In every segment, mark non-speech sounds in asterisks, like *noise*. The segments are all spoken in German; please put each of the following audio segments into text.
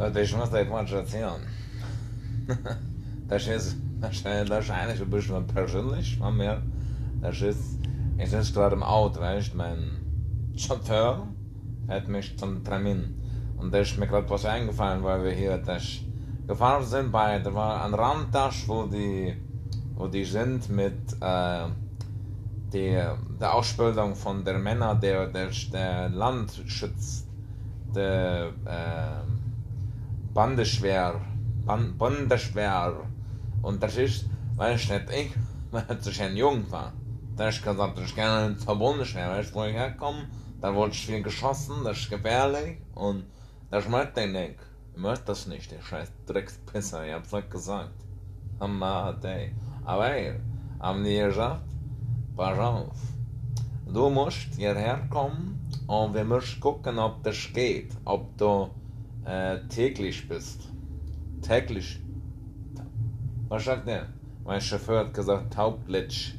Leute, ich muss euch was erzählen. das ist wahrscheinlich *laughs* ein bisschen persönlich von mir. Das ist, ich sitze gerade im Auto, weißt mein Chauffeur hat mich zum Termin. Und da ist mir gerade was eingefallen, weil wir hier das gefahren sind bei, da war ein Randtasch, wo die, wo die sind mit, äh, der, der Ausbildung von der Männer, der, der, der Landschutz, der, äh, Bandeschwer, Band, Bandeschwer. Und das ist, weißt du, nicht ich, *laughs* weil ich ein Jung war. Da ist gesagt, ich gerne zur Bundeswehr, weißt du, wo ich herkomme, da wurde ich viel geschossen, das ist gefährlich und das möchte ich nicht. Ich möchte das nicht, der scheiß Dreckspisser, ich hab's nicht gesagt. Hammer, ey. Aber ey, haben die gesagt, pass auf, du musst hierher kommen und wir müssen gucken, ob das geht, ob du äh, täglich bist. Täglich. Was sagt der? Mein Chauffeur hat gesagt, tauglich.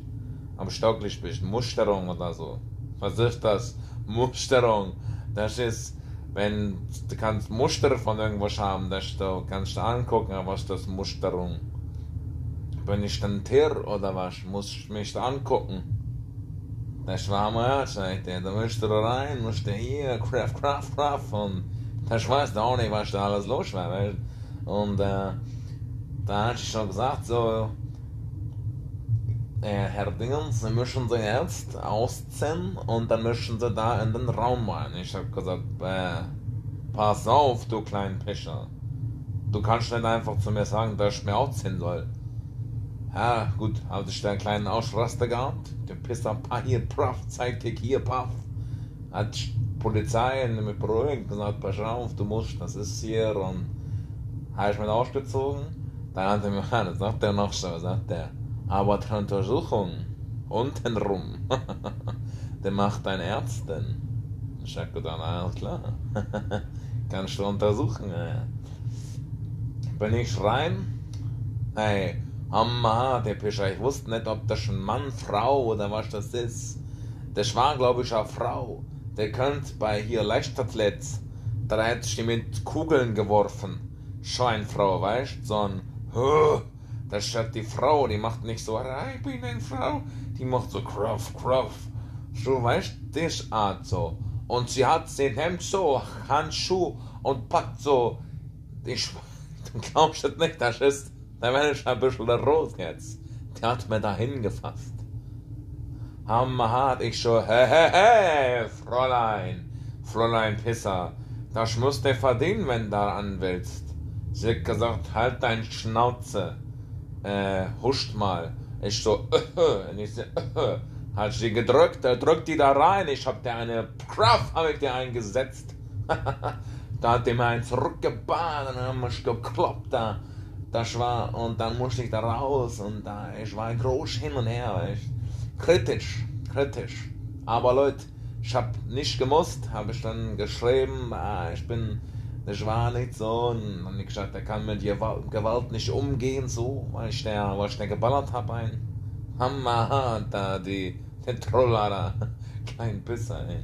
Am Stocklich bist. Musterung oder so. Was ist das? Musterung. Das ist, wenn du kannst Muster von irgendwas haben, das du kannst du angucken, was das Musterung. Bin ich ein Tier oder was? Muss ich mich angucken. Das war mal, sagt er. Da musst du rein, musst du hier, craft, craft, craft und ich weiß auch nicht, was da alles los war. Weil, und äh, da hat ich schon gesagt, so, äh, Herr Dingens, Sie müssen Sie jetzt ausziehen und dann müssen Sie da in den Raum rein. Ich habe gesagt, äh, pass auf, du kleinen Pischer. Du kannst nicht einfach zu mir sagen, dass ich mir ausziehen soll. Ja, gut, habe ich da einen kleinen Ausraster gehabt. Der Pisser, hier, paff, zeig dich hier, paff. Hat Polizei mit beruhigt gesagt, pass auf, du musst, das ist hier und habe ich mich ausgezogen. Dann hat er mir, *laughs* das sagt er noch so, sagt er, aber die Untersuchung untenrum, *laughs* der macht deine Ärztin. Ich hab gedacht, alles klar, *laughs* kannst du untersuchen. Ja. Bin ich rein, hey, Hammer, der Pischer, ich wusste nicht, ob das ein Mann, Frau oder was das ist. Das war, glaube ich, eine Frau der könnt bei hier Leichtathlet, da hat sich mit Kugeln geworfen. Scheinfrau, weißt, so ein, das statt die Frau, die macht nicht so, ich bin eine Frau, die macht so kruff, kruff. So, weißt, das Art so. Und sie hat den Hemd so, Handschuh und packt so, ich, *laughs* du glaubst das nicht, das ist, da werde ich ein bisschen rot jetzt. Der hat mir da hingefasst. Hammerhart, ich schon, hä, hä, hä, Fräulein, Fräulein Pisser, das musst du verdienen, wenn du da an willst. Sie hat gesagt, halt dein Schnauze, äh, huscht mal. Ich so, äh, und ich so, äh, hat sie gedrückt, er drückt die da rein, ich hab dir eine Kraft, hab ich dir eingesetzt. *laughs* da hat die mir einen zurückgebahnt und dann haben wir gekloppt da. Das war, und dann musste ich da raus und da, ich war groß hin und her, weißt kritisch, kritisch. Aber Leute, ich habe nicht gemusst, habe ich dann geschrieben, ah, ich bin, das war nicht so, und dann ich gesagt, er kann mit Gewalt nicht umgehen, so, weil ich der, weil ich der geballert habe, ein. Hammer, da, die, die Troller *laughs* kein Pisser, ey.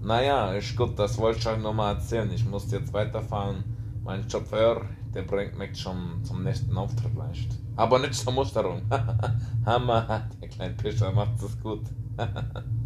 Naja, ist gut, das wollte ich euch nochmal erzählen, ich muss jetzt weiterfahren, mein Chauffeur, der bringt mich schon zum nächsten Auftritt leicht. Aber nicht zur Musterung. *laughs* Hammer, der kleine Pischer macht es gut. *laughs*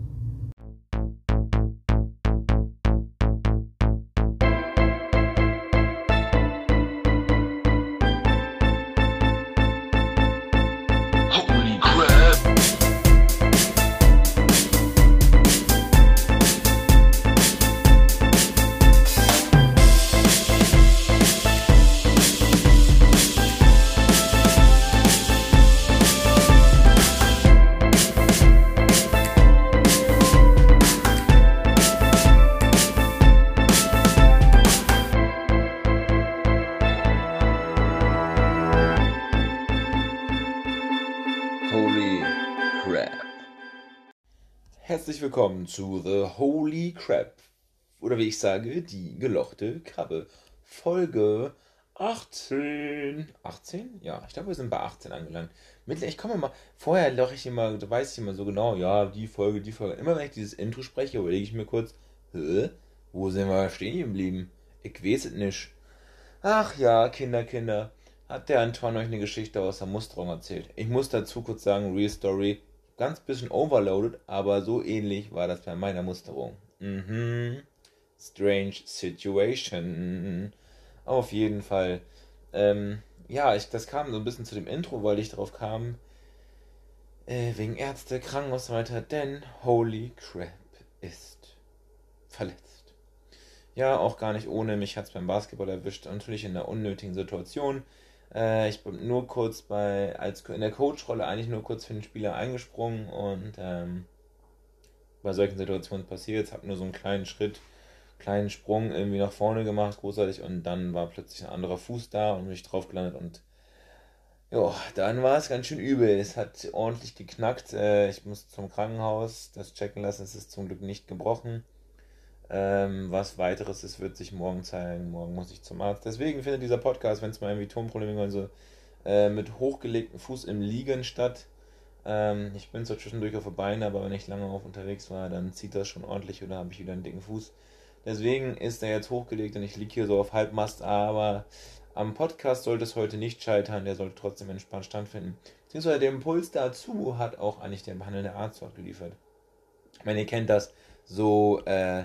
willkommen zu The Holy Crap. Oder wie ich sage, die gelochte Krabbe. Folge 18. 18? Ja, ich glaube, wir sind bei 18 angelangt. Mittlerweile, ich komme mal, vorher loche ich immer, da weiß ich immer so genau, ja, die Folge, die Folge. Immer wenn ich dieses Intro spreche, überlege ich mir kurz, Hä? wo sind wir stehen geblieben? Ich weiß es nicht. Ach ja, Kinder, Kinder. Hat der Antoine euch eine Geschichte aus der Musterung erzählt? Ich muss dazu kurz sagen, Real Story, ganz bisschen overloaded, aber so ähnlich war das bei meiner Musterung. Mhm. Strange Situation. Auf jeden Fall. Ähm, ja, ich, das kam so ein bisschen zu dem Intro, weil ich darauf kam, äh, wegen Ärzte, Krankenhaus weiter, denn Holy Crap ist verletzt. Ja, auch gar nicht ohne, mich hat es beim Basketball erwischt, natürlich in einer unnötigen Situation. Äh, ich bin nur kurz bei, als in der Coach-Rolle eigentlich nur kurz für den Spieler eingesprungen und ähm, bei solchen Situationen passiert, habe nur so einen kleinen Schritt kleinen Sprung irgendwie nach vorne gemacht, großartig, und dann war plötzlich ein anderer Fuß da und bin ich drauf gelandet und ja, dann war es ganz schön übel. Es hat ordentlich geknackt. Äh, ich musste zum Krankenhaus das checken lassen. Es ist zum Glück nicht gebrochen. Ähm, was weiteres ist, wird sich morgen zeigen. Morgen muss ich zum Arzt. Deswegen findet dieser Podcast, wenn es mal irgendwie Tonprobleme gibt, so äh, mit hochgelegtem Fuß im Liegen statt. Ähm, ich bin zwar zwischendurch auf den Beinen, aber wenn ich lange auf unterwegs war, dann zieht das schon ordentlich oder habe ich wieder einen dicken Fuß. Deswegen ist er jetzt hochgelegt und ich liege hier so auf Halbmast, aber am Podcast sollte es heute nicht scheitern, der sollte trotzdem entspannt stattfinden. Beziehungsweise der Impuls dazu hat auch eigentlich der behandelnde Arzt dort geliefert. Ich meine, ihr kennt das, so äh,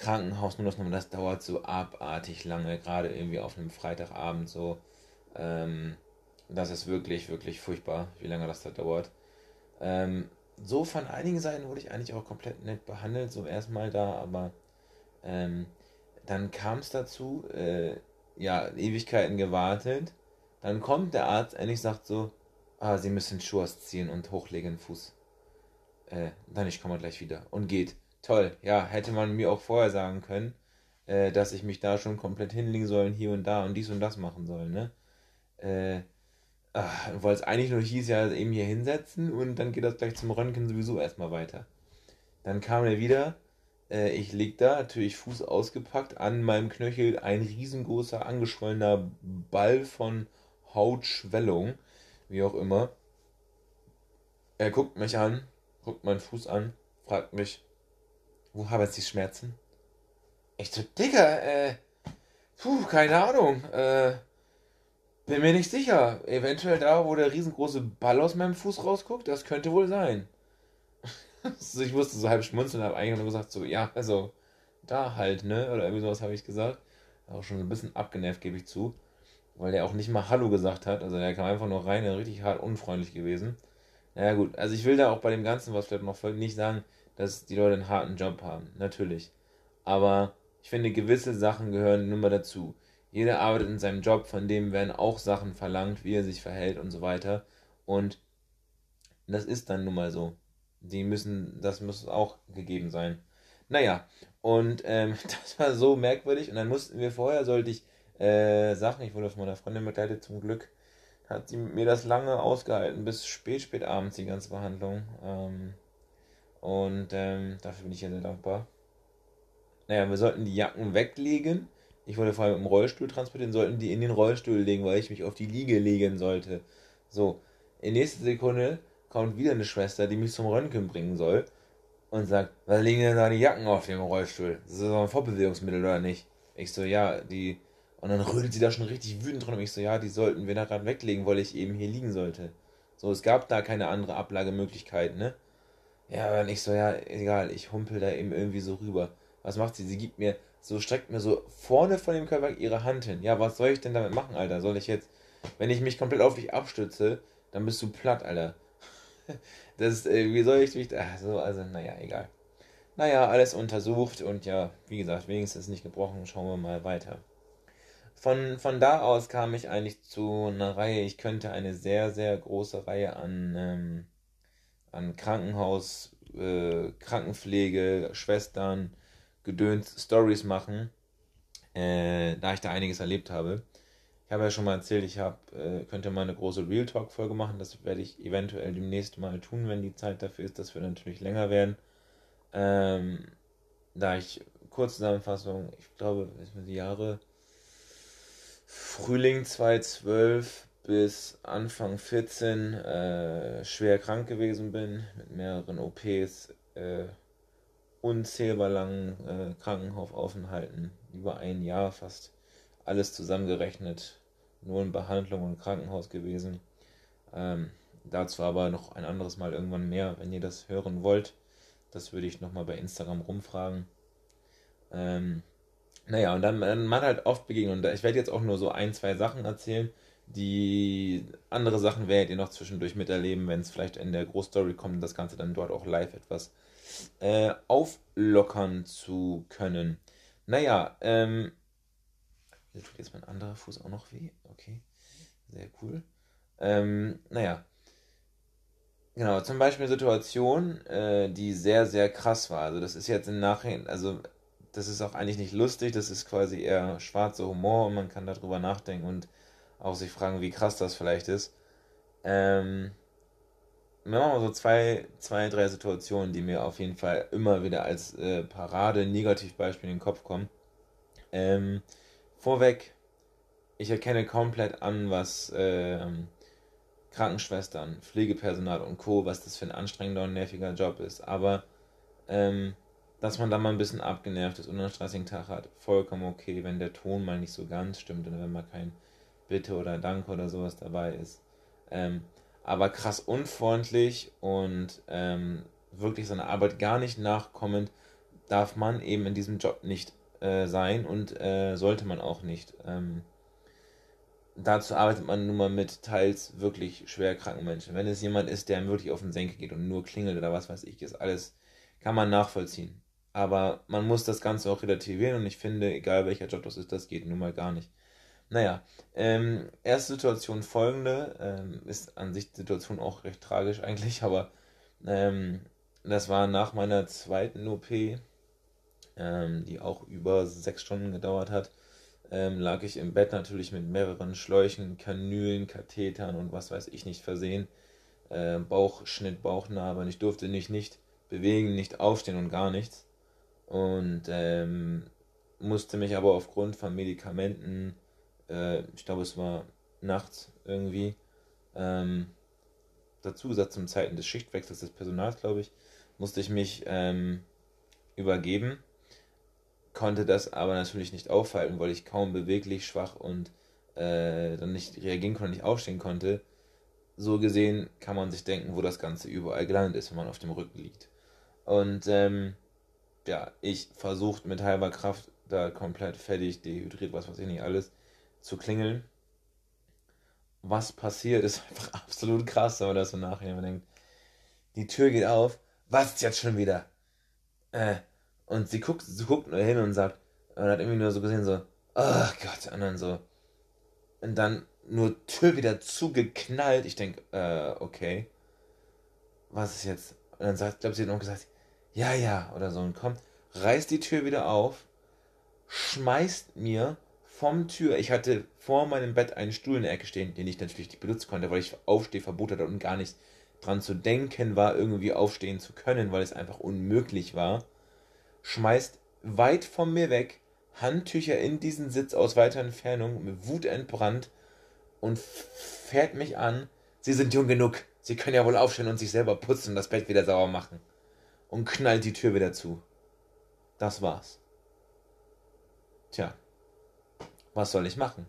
Krankenhaus, nur das dauert so abartig lange, gerade irgendwie auf einem Freitagabend so. Ähm, das ist wirklich, wirklich furchtbar, wie lange das da dauert. Ähm, so von einigen Seiten wurde ich eigentlich auch komplett nett behandelt, so erstmal da, aber ähm, dann kam es dazu, äh, ja, Ewigkeiten gewartet. Dann kommt der Arzt endlich sagt so, ah, Sie müssen Schuhe ziehen und hochlegen Fuß. Äh, dann ich komme gleich wieder. Und geht. Toll. Ja, hätte man mir auch vorher sagen können, äh, dass ich mich da schon komplett hinlegen soll, hier und da und dies und das machen soll, ne? Äh, weil es eigentlich nur hieß, ja, eben hier hinsetzen und dann geht das gleich zum Röntgen sowieso erstmal weiter. Dann kam er wieder, äh, ich lieg da, natürlich Fuß ausgepackt, an meinem Knöchel ein riesengroßer, angeschwollener Ball von Hautschwellung, wie auch immer. Er guckt mich an, guckt meinen Fuß an, fragt mich, wo haben jetzt die Schmerzen? Ich so, Digga, äh, puh, keine Ahnung, äh, bin mir nicht sicher. Eventuell da, wo der riesengroße Ball aus meinem Fuß rausguckt, das könnte wohl sein. *laughs* ich musste so halb schmunzeln habe eigentlich nur gesagt, so, ja, also, da halt, ne? Oder irgendwie sowas habe ich gesagt. Auch schon ein bisschen abgenervt, gebe ich zu. Weil der auch nicht mal Hallo gesagt hat. Also der kam einfach nur rein, richtig hart unfreundlich gewesen. Naja, gut. Also ich will da auch bei dem Ganzen, was vielleicht noch folgt, nicht sagen, dass die Leute einen harten Job haben. Natürlich. Aber ich finde, gewisse Sachen gehören nun mal dazu. Jeder arbeitet in seinem Job, von dem werden auch Sachen verlangt, wie er sich verhält und so weiter. Und das ist dann nun mal so. Die müssen, das muss auch gegeben sein. Naja, und ähm, *laughs* das war so merkwürdig. Und dann mussten wir vorher, sollte ich äh, Sachen, ich wurde von meiner Freundin begleitet, zum Glück hat sie mir das lange ausgehalten, bis spät, spät abends die ganze Behandlung. Ähm, und ähm, dafür bin ich ja sehr dankbar. Naja, wir sollten die Jacken weglegen. Ich wollte vorher mit dem Rollstuhl transportieren, sollten die in den Rollstuhl legen, weil ich mich auf die Liege legen sollte. So, in nächster Sekunde kommt wieder eine Schwester, die mich zum Röntgen bringen soll und sagt, was liegen denn da die Jacken auf dem Rollstuhl? Das ist doch ein Fortbewegungsmittel oder nicht? Ich so, ja, die. Und dann rödelt sie da schon richtig wütend drin und ich so, ja, die sollten wir da gerade weglegen, weil ich eben hier liegen sollte. So, es gab da keine andere Ablagemöglichkeit, ne? Ja, und ich so, ja, egal, ich humpel da eben irgendwie so rüber. Was macht sie? Sie gibt mir, so streckt mir so vorne von dem Körper ihre Hand hin. Ja, was soll ich denn damit machen, Alter? Soll ich jetzt, wenn ich mich komplett auf dich abstütze, dann bist du platt, Alter. *laughs* Das, äh, wie soll ich mich. Ach so, also, naja, egal. Naja, alles untersucht und ja, wie gesagt, wenigstens nicht gebrochen. Schauen wir mal weiter. Von, von da aus kam ich eigentlich zu einer Reihe. Ich könnte eine sehr, sehr große Reihe an, ähm, an Krankenhaus, äh, Krankenpflege, Schwestern, Gedöns, Stories machen, äh, da ich da einiges erlebt habe. Ich habe ja schon mal erzählt, ich hab, äh, könnte mal eine große Real Talk-Folge machen. Das werde ich eventuell demnächst mal tun, wenn die Zeit dafür ist. Das wird natürlich länger werden. Ähm, da ich Kurzzusammenfassung, ich glaube, die Jahre Frühling 2012 bis Anfang 14 äh, schwer krank gewesen bin, mit mehreren OPs, äh, unzählbar langen äh, Krankenhausaufenthalten, über ein Jahr fast alles zusammengerechnet nur in Behandlung und Krankenhaus gewesen. Ähm, dazu aber noch ein anderes Mal irgendwann mehr, wenn ihr das hören wollt. Das würde ich nochmal bei Instagram rumfragen. Ähm, naja, und dann, dann man halt oft begegnet. Und ich werde jetzt auch nur so ein, zwei Sachen erzählen. Die andere Sachen werdet ihr noch zwischendurch miterleben, wenn es vielleicht in der Großstory kommt und das Ganze dann dort auch live etwas äh, auflockern zu können. Naja, ähm, hier tut jetzt mein anderer Fuß auch noch weh. Okay, sehr cool. Ähm, naja, genau, zum Beispiel eine Situation, äh, die sehr, sehr krass war. Also das ist jetzt im Nachhinein, also das ist auch eigentlich nicht lustig, das ist quasi eher schwarzer Humor und man kann darüber nachdenken und auch sich fragen, wie krass das vielleicht ist. Ähm, wir machen mal so zwei, zwei, drei Situationen, die mir auf jeden Fall immer wieder als äh, Parade-Negativbeispiel in den Kopf kommen. Ähm, vorweg, ich erkenne komplett an, was ähm, Krankenschwestern, Pflegepersonal und Co., was das für ein anstrengender und nerviger Job ist. Aber ähm, dass man da mal ein bisschen abgenervt ist und einen stressigen Tag hat, vollkommen okay, wenn der Ton mal nicht so ganz stimmt oder wenn mal kein Bitte oder Danke oder sowas dabei ist. Ähm, aber krass unfreundlich und ähm, wirklich seiner Arbeit gar nicht nachkommend darf man eben in diesem Job nicht äh, sein und äh, sollte man auch nicht. Ähm, dazu arbeitet man nun mal mit teils wirklich schwer kranken Menschen. Wenn es jemand ist, der wirklich auf den Senkel geht und nur klingelt oder was weiß ich, ist alles, kann man nachvollziehen. Aber man muss das Ganze auch relativieren und ich finde, egal welcher Job das ist, das geht nun mal gar nicht. Naja, ähm, erste Situation folgende, ähm, ist an sich die Situation auch recht tragisch eigentlich, *laughs* aber ähm, das war nach meiner zweiten OP, ähm, die auch über sechs Stunden gedauert hat, ähm, lag ich im Bett natürlich mit mehreren Schläuchen, Kanülen, Kathetern und was weiß ich nicht versehen. Äh, Bauchschnitt, und ich durfte mich nicht bewegen, nicht aufstehen und gar nichts und ähm, musste mich aber aufgrund von Medikamenten, äh, ich glaube es war nachts irgendwie, ähm, dazu gesagt zum Zeiten des Schichtwechsels des Personals, glaube ich, musste ich mich ähm, übergeben, konnte das aber natürlich nicht aufhalten, weil ich kaum beweglich, schwach und äh, dann nicht reagieren konnte, nicht aufstehen konnte. So gesehen kann man sich denken, wo das Ganze überall gelandet ist, wenn man auf dem Rücken liegt. Und ähm, ja, ich versucht mit halber Kraft da komplett fertig, dehydriert, was weiß ich nicht alles, zu klingeln. Was passiert, ist *laughs* einfach absolut krass, wenn man das so nachher denkt. Die Tür geht auf, was ist jetzt schon wieder? Äh, und sie guckt, sie guckt nur hin und sagt, und hat irgendwie nur so gesehen, so, oh Gott, und dann so, und dann nur Tür wieder zugeknallt. Ich denke, äh, okay, was ist jetzt? Und dann sagt, glaube sie hat noch gesagt, ja, ja, oder so, und kommt, reißt die Tür wieder auf, schmeißt mir vom Tür, ich hatte vor meinem Bett einen Stuhl in der Ecke stehen, den ich natürlich nicht benutzen konnte, weil ich Aufstehverbot hatte und gar nicht dran zu denken war, irgendwie aufstehen zu können, weil es einfach unmöglich war, schmeißt weit von mir weg Handtücher in diesen Sitz aus weiter Entfernung, mit Wut entbrannt und fährt mich an. Sie sind jung genug, Sie können ja wohl aufstehen und sich selber putzen und das Bett wieder sauber machen und knallt die Tür wieder zu. Das war's. Tja, was soll ich machen?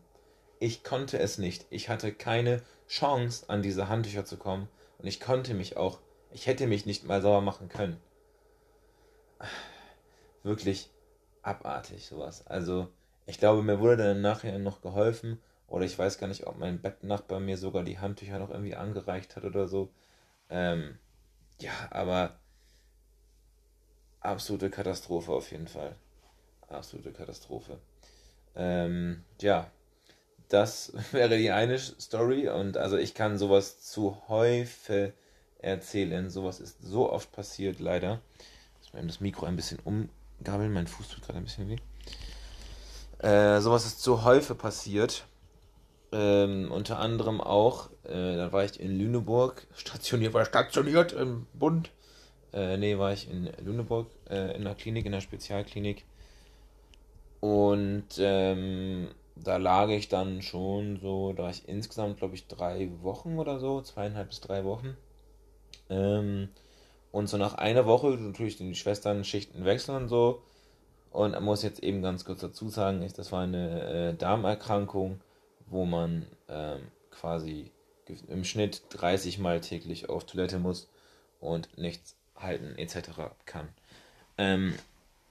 Ich konnte es nicht. Ich hatte keine Chance, an diese Handtücher zu kommen. Und ich konnte mich auch, ich hätte mich nicht mal sauber machen können. Wirklich abartig sowas. Also, ich glaube, mir wurde dann nachher noch geholfen. Oder ich weiß gar nicht, ob mein Bettnachbar mir sogar die Handtücher noch irgendwie angereicht hat oder so. Ähm, ja, aber absolute Katastrophe auf jeden Fall. Absolute Katastrophe. Ähm, ja, das *laughs* wäre die eine Story und also ich kann sowas zu häufig erzählen. Sowas ist so oft passiert, leider. Ich muss das Mikro ein bisschen umgabeln, mein Fuß tut gerade ein bisschen weh. Äh, sowas ist zu häufig passiert. Ähm, unter anderem auch, äh, da war ich in Lüneburg, stationiert, war stationiert im Bund äh, nee, war ich in Lüneburg äh, in der Klinik, in der Spezialklinik. Und ähm, da lag ich dann schon so, da war ich insgesamt, glaube ich, drei Wochen oder so, zweieinhalb bis drei Wochen. Ähm, und so nach einer Woche natürlich die Schwestern Schichten wechseln und so. Und man muss jetzt eben ganz kurz dazu sagen, das war eine äh, Darmerkrankung, wo man ähm, quasi im Schnitt 30 Mal täglich auf Toilette muss und nichts halten etc. kann. Ähm,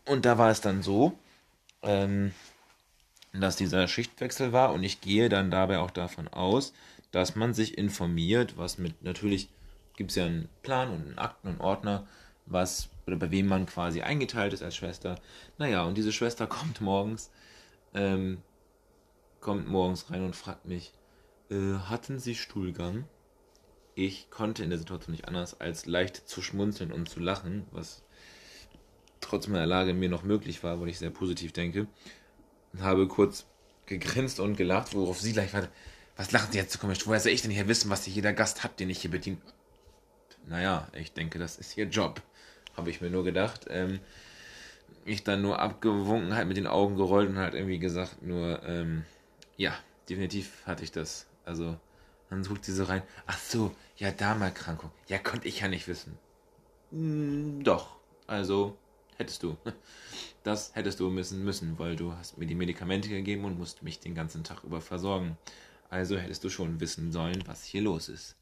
und da war es dann so, ähm, dass dieser Schichtwechsel war und ich gehe dann dabei auch davon aus, dass man sich informiert, was mit, natürlich gibt es ja einen Plan und einen Akten und Ordner, was oder bei wem man quasi eingeteilt ist als Schwester. Naja, und diese Schwester *laughs* kommt morgens, ähm, kommt morgens rein und fragt mich, äh, hatten Sie Stuhlgang? Ich konnte in der Situation nicht anders, als leicht zu schmunzeln und zu lachen, was trotz meiner Lage mir noch möglich war, weil ich sehr positiv denke. Habe kurz gegrinst und gelacht, worauf sie gleich war. Was lachen Sie jetzt so komisch? Woher soll ich denn hier wissen, was jeder Gast hat, den ich hier bedient? Naja, ich denke, das ist Ihr Job, habe ich mir nur gedacht. Ähm, ich dann nur abgewunken, halt mit den Augen gerollt und halt irgendwie gesagt, nur, ähm, ja, definitiv hatte ich das. Also, dann sucht sie so rein. Ach so, ja, Darmerkrankung. Ja, konnte ich ja nicht wissen. Hm, doch, also, hättest du. *laughs* Das hättest du müssen müssen, weil du hast mir die Medikamente gegeben und musst mich den ganzen Tag über versorgen. Also hättest du schon wissen sollen, was hier los ist.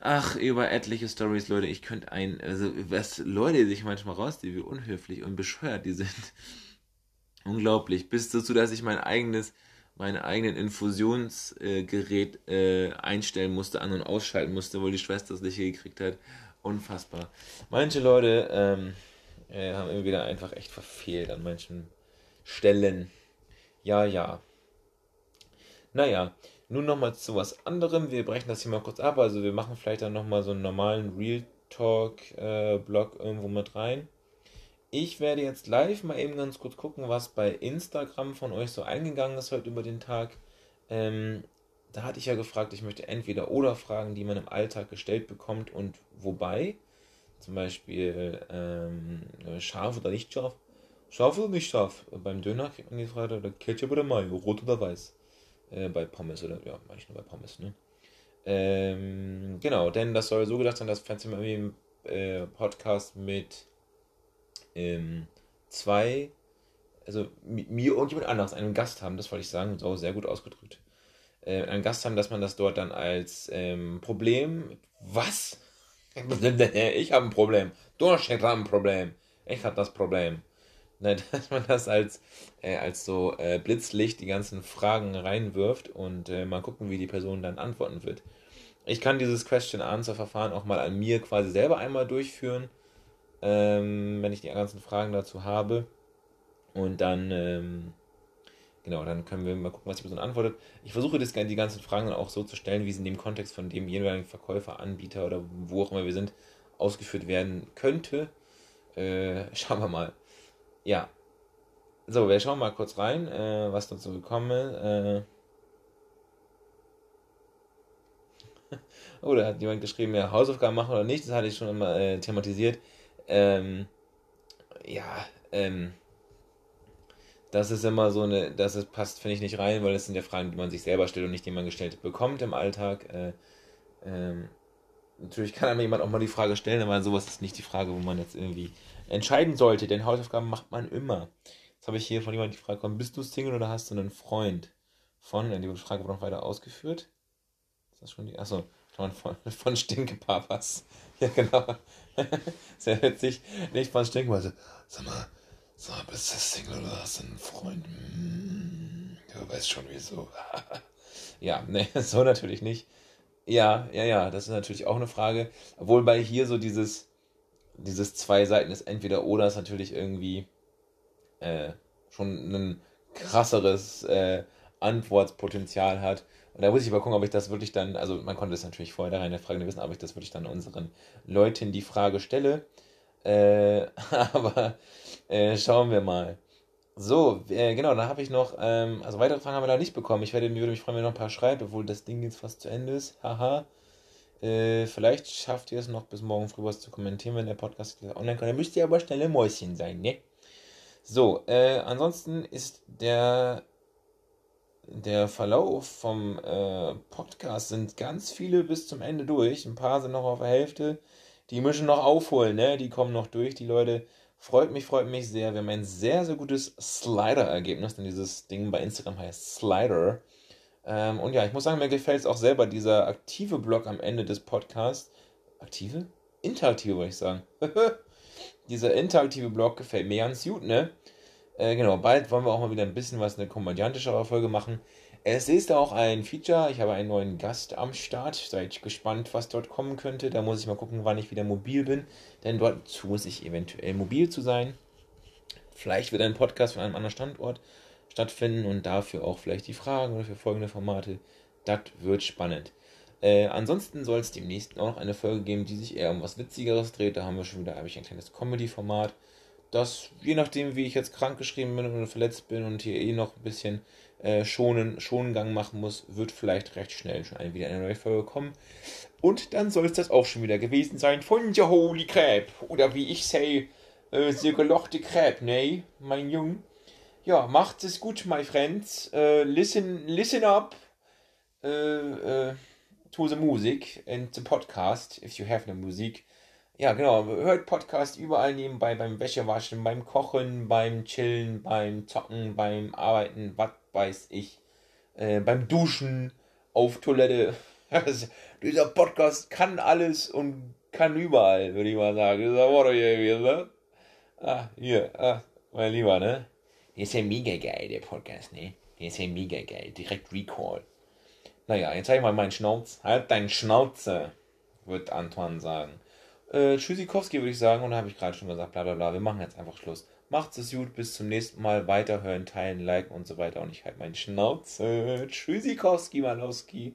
Ach, über etliche Stories, Leute. Ich könnte ein, also was Leute sich manchmal rausziehen, wie unhöflich und bescheuert die sind. *laughs* Unglaublich. Bis dazu, dass ich mein eigenes, mein eigenen Infusionsgerät äh, einstellen musste, an und ausschalten musste, weil die Schwester es nicht gekriegt hat. Unfassbar. Manche Leute, ähm, äh, haben immer wieder einfach echt verfehlt an manchen Stellen. Ja, ja. Naja, nun nochmal zu was anderem. Wir brechen das hier mal kurz ab. Also wir machen vielleicht dann nochmal so einen normalen Real Talk-Blog äh, irgendwo mit rein. Ich werde jetzt live mal eben ganz kurz gucken, was bei Instagram von euch so eingegangen ist heute über den Tag. Ähm, da hatte ich ja gefragt, ich möchte entweder oder Fragen, die man im Alltag gestellt bekommt und wobei. Zum Beispiel ähm, scharf oder nicht scharf. Scharf oder nicht scharf? Beim Döner kriegt man die Frage, oder Ketchup oder Mayo, rot oder weiß. Äh, bei Pommes oder, ja, eigentlich nur bei Pommes, ne? Ähm, genau, denn das soll so gedacht sein, dass irgendwie im äh, Podcast mit ähm, zwei, also mit mir und jemand anderes, einen Gast haben, das wollte ich sagen, so sehr gut ausgedrückt. Äh, einen Gast haben, dass man das dort dann als ähm, Problem, was? *laughs* Ich habe ein Problem. Du hast ein Problem. Ich habe das Problem. Ne, *laughs* dass man das als, äh, als so äh, Blitzlicht die ganzen Fragen reinwirft und äh, mal gucken, wie die Person dann antworten wird. Ich kann dieses Question-Answer-Verfahren auch mal an mir quasi selber einmal durchführen, ähm, wenn ich die ganzen Fragen dazu habe. Und dann ähm, Genau, dann können wir mal gucken, was die Person antwortet. Ich versuche das, die ganzen Fragen dann auch so zu stellen, wie sie in dem Kontext von dem jeweiligen Verkäufer, Anbieter oder wo auch immer wir sind, ausgeführt werden könnte. Äh, *laughs* schauen wir mal. Ja. So, wir schauen mal kurz rein, äh, was dazu gekommen ist. Äh *laughs* oh, da hat jemand geschrieben, ja, Hausaufgaben machen oder nicht, das hatte ich schon immer äh, thematisiert. Ähm, ja, ähm, das ist immer so eine, das ist, passt, finde ich, nicht rein, weil das sind ja Fragen, die man sich selber stellt und nicht die man gestellt bekommt im Alltag. Äh, ähm, natürlich kann einem jemand auch mal die Frage stellen, aber sowas ist nicht die Frage, wo man jetzt irgendwie entscheiden sollte, denn Hausaufgaben macht man immer. Jetzt habe ich hier von jemandem die Frage bekommen, bist du Single oder hast du einen Freund? Von, die Frage wurde noch weiter ausgeführt. Ist das schon die, achso, von, von Stinkepapas. *laughs* Ja, genau. *laughs* Sehr witzig. Nicht von Stinkepapas. Sag mal, so, bist du Single oder hast du einen Freund? Hm, du weißt schon wieso. *laughs* ja, ne, *laughs* so natürlich nicht. Ja, ja, ja, das ist natürlich auch eine Frage. Obwohl bei hier so dieses, dieses zwei Seiten des Entweder-Oder natürlich irgendwie äh, schon ein krasseres äh, Antwortpotenzial hat. Und da muss ich mal gucken, ob ich das wirklich dann, also man konnte das natürlich vorher da rein der Frage wissen, ob ich das wirklich dann unseren Leuten die Frage stelle. Äh, *laughs* aber äh, schauen wir mal. So, äh, genau, dann habe ich noch, ähm, also weitere Fragen haben wir da nicht bekommen. Ich werde, würde mich freuen, wenn ihr noch ein paar schreibt, obwohl das Ding jetzt fast zu Ende ist. Haha. Äh, vielleicht schafft ihr es noch bis morgen früh was zu kommentieren, wenn der Podcast online kommt. Dann müsst ihr aber schnelle Mäuschen sein, ne? So, äh, ansonsten ist der, der Verlauf vom äh, Podcast sind ganz viele bis zum Ende durch. Ein paar sind noch auf der Hälfte. Die müssen noch aufholen, ne? Die kommen noch durch, die Leute Freut mich, freut mich sehr. Wir haben ein sehr, sehr gutes Slider-Ergebnis, denn dieses Ding bei Instagram heißt Slider. Ähm, und ja, ich muss sagen, mir gefällt es auch selber, dieser aktive Blog am Ende des Podcasts. Aktive? Interaktive, würde ich sagen. *laughs* dieser interaktive Blog gefällt mir ganz gut, ne? Äh, genau, bald wollen wir auch mal wieder ein bisschen was, eine komödiantischere Folge machen. Es ist auch ein Feature. Ich habe einen neuen Gast am Start. Seid gespannt, was dort kommen könnte. Da muss ich mal gucken, wann ich wieder mobil bin. Denn dort muss ich eventuell mobil zu sein. Vielleicht wird ein Podcast von einem anderen Standort stattfinden und dafür auch vielleicht die Fragen oder für folgende Formate. Das wird spannend. Äh, ansonsten soll es demnächst auch noch eine Folge geben, die sich eher um was Witzigeres dreht. Da haben wir schon wieder, habe ich ein kleines Comedy-Format. Das, je nachdem, wie ich jetzt krank geschrieben bin oder verletzt bin und hier eh noch ein bisschen äh, schonen, Schonengang machen muss, wird vielleicht recht schnell schon wieder eine neue Folge kommen. Und dann soll es das auch schon wieder gewesen sein von der Holy Crab. Oder wie ich say, äh, der gelochte Crab, ne, mein Jung. Ja, macht es gut, my friends. Uh, listen, listen up uh, uh, to the music and the podcast, if you have no music. Ja, genau. Hört Podcast überall nebenbei, beim Wäschewaschen, beim Kochen, beim Chillen, beim Zocken, beim Arbeiten, was weiß ich, äh, beim Duschen, auf Toilette. *laughs* Dieser Podcast kann alles und kann überall, würde ich mal sagen. Dieser Wort hier gewesen, ne? Ah, hier, ah, mein Lieber, ne? Der ist ja mega geil, der Podcast, ne? Der ist ja mega geil. Direkt Recall. Naja, jetzt zeig ich mal meinen Schnauz. Halt deinen Schnauze, wird Antoine sagen. Äh, Tschüssikowski würde ich sagen, und da habe ich gerade schon gesagt, bla bla bla. Wir machen jetzt einfach Schluss. Macht's es gut, bis zum nächsten Mal. Weiterhören, teilen, liken und so weiter. Und ich halte meinen Schnauze. Tschüssikowski, Malowski.